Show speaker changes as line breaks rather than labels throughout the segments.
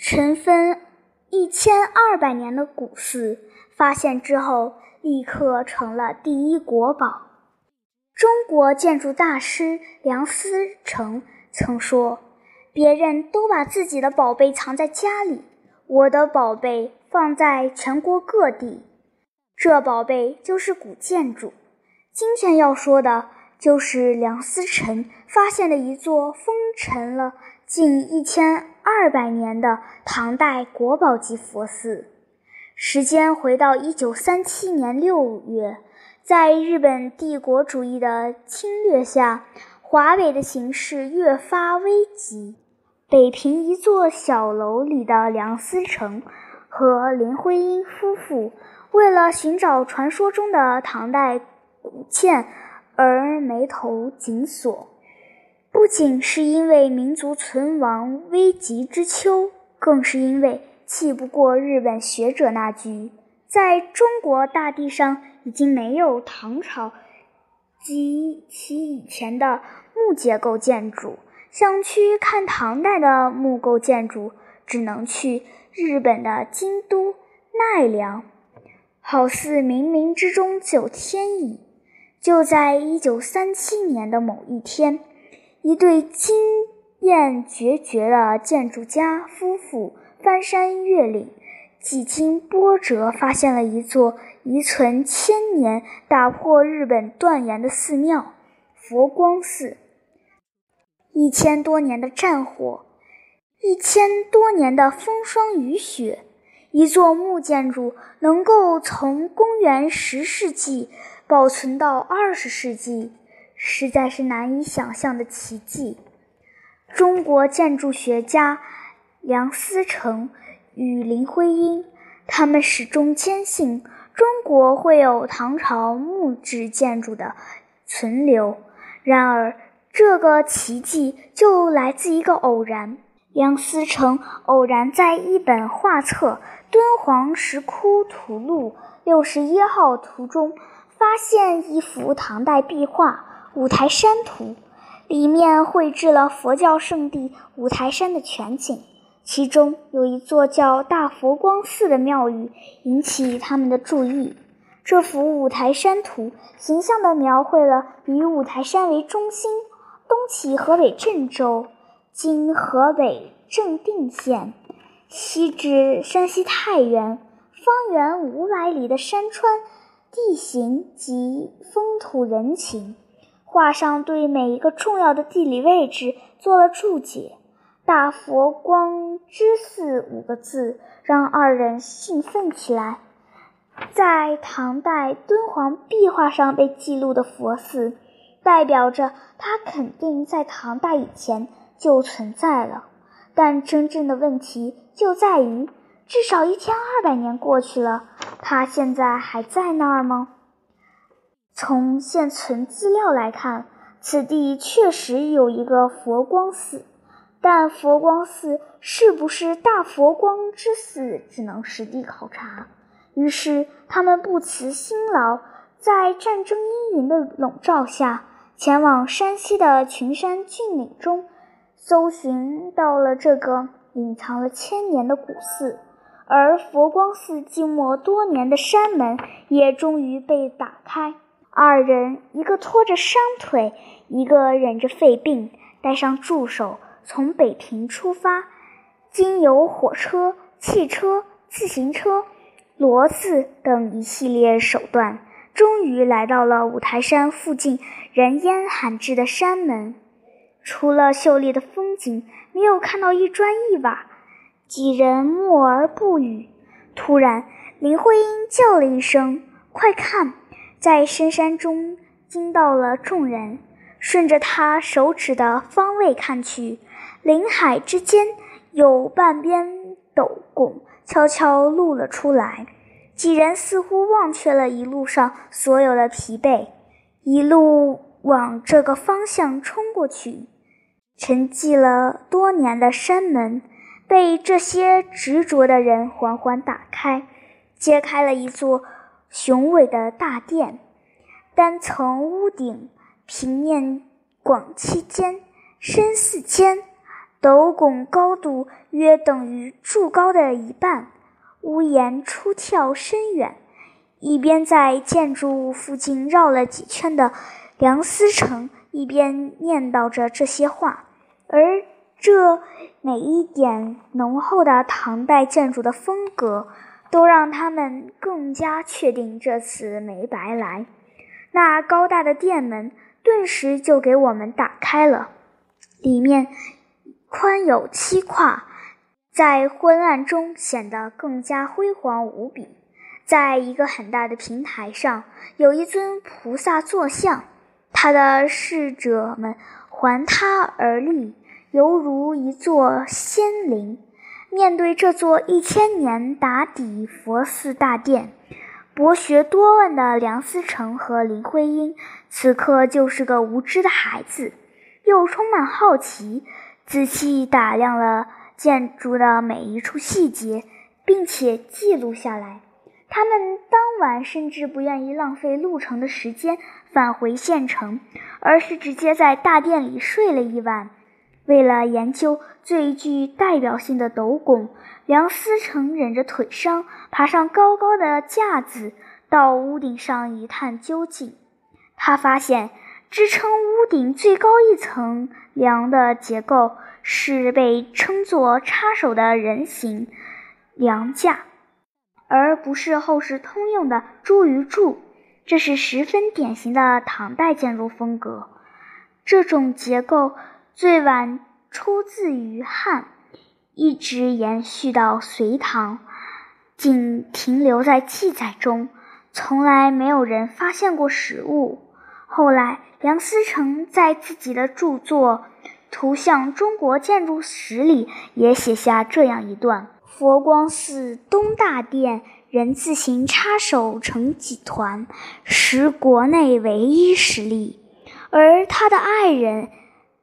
尘封一千二百年的古寺，发现之后立刻成了第一国宝。中国建筑大师梁思成曾说：“别人都把自己的宝贝藏在家里，我的宝贝放在全国各地。这宝贝就是古建筑。”今天要说的就是梁思成发现的一座封尘了近一千二百年的唐代国宝级佛寺。时间回到一九三七年六月，在日本帝国主义的侵略下，华北的形势越发危急。北平一座小楼里的梁思成和林徽因夫妇，为了寻找传说中的唐代。古建而眉头紧锁，不仅是因为民族存亡危急之秋，更是因为气不过日本学者那句：“在中国大地上已经没有唐朝及其以前的木结构建筑，想去看唐代的木构建筑，只能去日本的京都、奈良。好似冥冥之中自有天意。”就在一九三七年的某一天，一对经验绝绝的建筑家夫妇翻山越岭，几经波折，发现了一座遗存千年、打破日本断崖的寺庙——佛光寺。一千多年的战火，一千多年的风霜雨雪，一座木建筑能够从公元十世纪。保存到二十世纪，实在是难以想象的奇迹。中国建筑学家梁思成与林徽因，他们始终坚信中国会有唐朝木质建筑的存留。然而，这个奇迹就来自一个偶然。梁思成偶然在一本画册《敦煌石窟图录》六十一号图中。发现一幅唐代壁画《五台山图》，里面绘制了佛教圣地五台山的全景，其中有一座叫大佛光寺的庙宇引起他们的注意。这幅《五台山图》形象地描绘了以五台山为中心，东起河北郑州（今河北正定县），西至山西太原，方圆五百里的山川。地形及风土人情，画上对每一个重要的地理位置做了注解。大佛光之寺五个字让二人兴奋起来。在唐代敦煌壁画上被记录的佛寺，代表着它肯定在唐代以前就存在了。但真正的问题就在于，至少一千二百年过去了。他现在还在那儿吗？从现存资料来看，此地确实有一个佛光寺，但佛光寺是不是大佛光之寺，只能实地考察。于是他们不辞辛劳，在战争阴云的笼罩下，前往山西的群山峻岭中，搜寻到了这个隐藏了千年的古寺。而佛光寺静默多年的山门也终于被打开。二人一个拖着伤腿，一个忍着肺病，带上助手，从北平出发，经由火车、汽车、自行车、骡子等一系列手段，终于来到了五台山附近人烟罕至的山门。除了秀丽的风景，没有看到一砖一瓦。几人默而不语。突然，林徽因叫了一声：“快看！”在深山中惊到了众人。顺着他手指的方位看去，林海之间有半边斗拱悄悄露了出来。几人似乎忘却了一路上所有的疲惫，一路往这个方向冲过去。沉寂了多年的山门。被这些执着的人缓缓打开，揭开了一座雄伟的大殿，单层屋顶，平面广七间，深四间，斗拱高度约等于柱高的一半，屋檐出挑深远。一边在建筑物附近绕了几圈的梁思成，一边念叨着这些话，而这每一点浓厚的唐代建筑的风格，都让他们更加确定这次没白来。那高大的殿门顿时就给我们打开了，里面宽有七跨，在昏暗中显得更加辉煌无比。在一个很大的平台上，有一尊菩萨坐像，他的侍者们环他而立，犹如一座仙灵。面对这座一千年打底佛寺大殿，博学多问的梁思成和林徽因，此刻就是个无知的孩子，又充满好奇，仔细打量了建筑的每一处细节，并且记录下来。他们当晚甚至不愿意浪费路程的时间返回县城，而是直接在大殿里睡了一晚。为了研究最具代表性的斗拱，梁思成忍着腿伤，爬上高高的架子，到屋顶上一探究竟。他发现，支撑屋顶最高一层梁的结构是被称作插手的人形梁架。而不是后世通用的茱萸柱，这是十分典型的唐代建筑风格。这种结构最晚出自于汉，一直延续到隋唐，仅停留在记载中，从来没有人发现过实物。后来，梁思成在自己的著作《图像中国建筑史》里也写下这样一段。佛光寺东大殿人字形插手成几团，实国内唯一实例。而他的爱人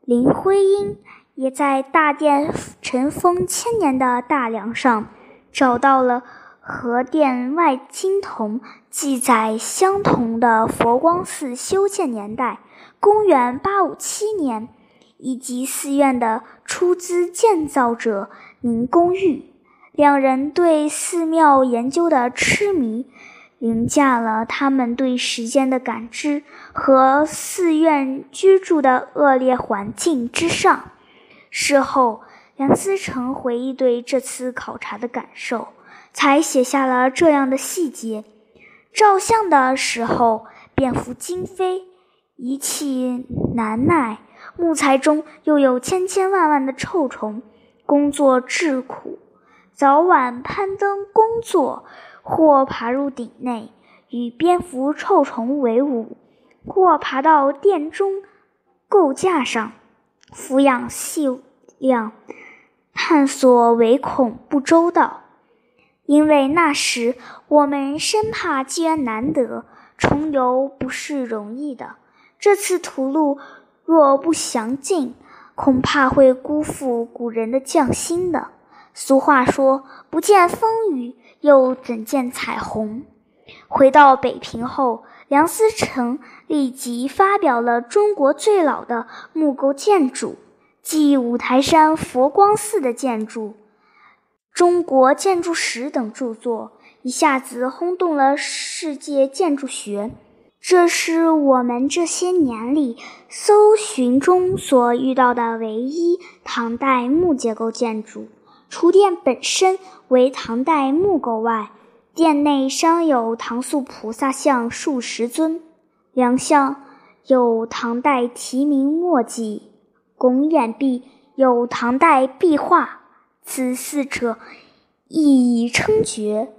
林徽因也在大殿尘封千年的大梁上找到了和殿外金铜记载相同的佛光寺修建年代——公元八五七年，以及寺院的出资建造者宁公玉。两人对寺庙研究的痴迷，凌驾了他们对时间的感知和寺院居住的恶劣环境之上。事后，梁思成回忆对这次考察的感受，才写下了这样的细节：照相的时候，便服惊飞，仪器难耐，木材中又有千千万万的臭虫，工作至苦。早晚攀登工作，或爬入顶内与蝙蝠、臭虫为伍，或爬到殿中构架上俯仰细量，探索唯恐不周到。因为那时我们生怕机缘难得，重游不是容易的。这次途路若不详尽，恐怕会辜负古人的匠心的。俗话说：“不见风雨，又怎见彩虹？”回到北平后，梁思成立即发表了中国最老的木构建筑，即五台山佛光寺的建筑，《中国建筑史》等著作，一下子轰动了世界建筑学。这是我们这些年里搜寻中所遇到的唯一唐代木结构建筑。除殿本身为唐代木构外，殿内尚有唐塑菩萨像数十尊，梁像有唐代题名墨迹，拱眼壁有唐代壁画。此四者亦已称绝，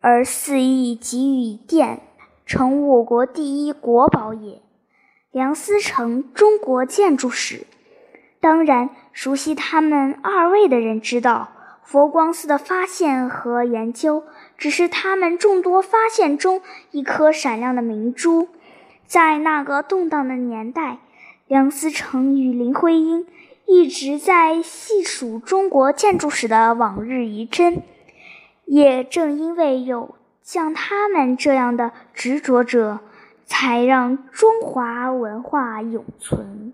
而四亦给予殿，成我国第一国宝也。梁思成《中国建筑史》。当然，熟悉他们二位的人知道，佛光寺的发现和研究只是他们众多发现中一颗闪亮的明珠。在那个动荡的年代，梁思成与林徽因一直在细数中国建筑史的往日遗珍。也正因为有像他们这样的执着者，才让中华文化永存。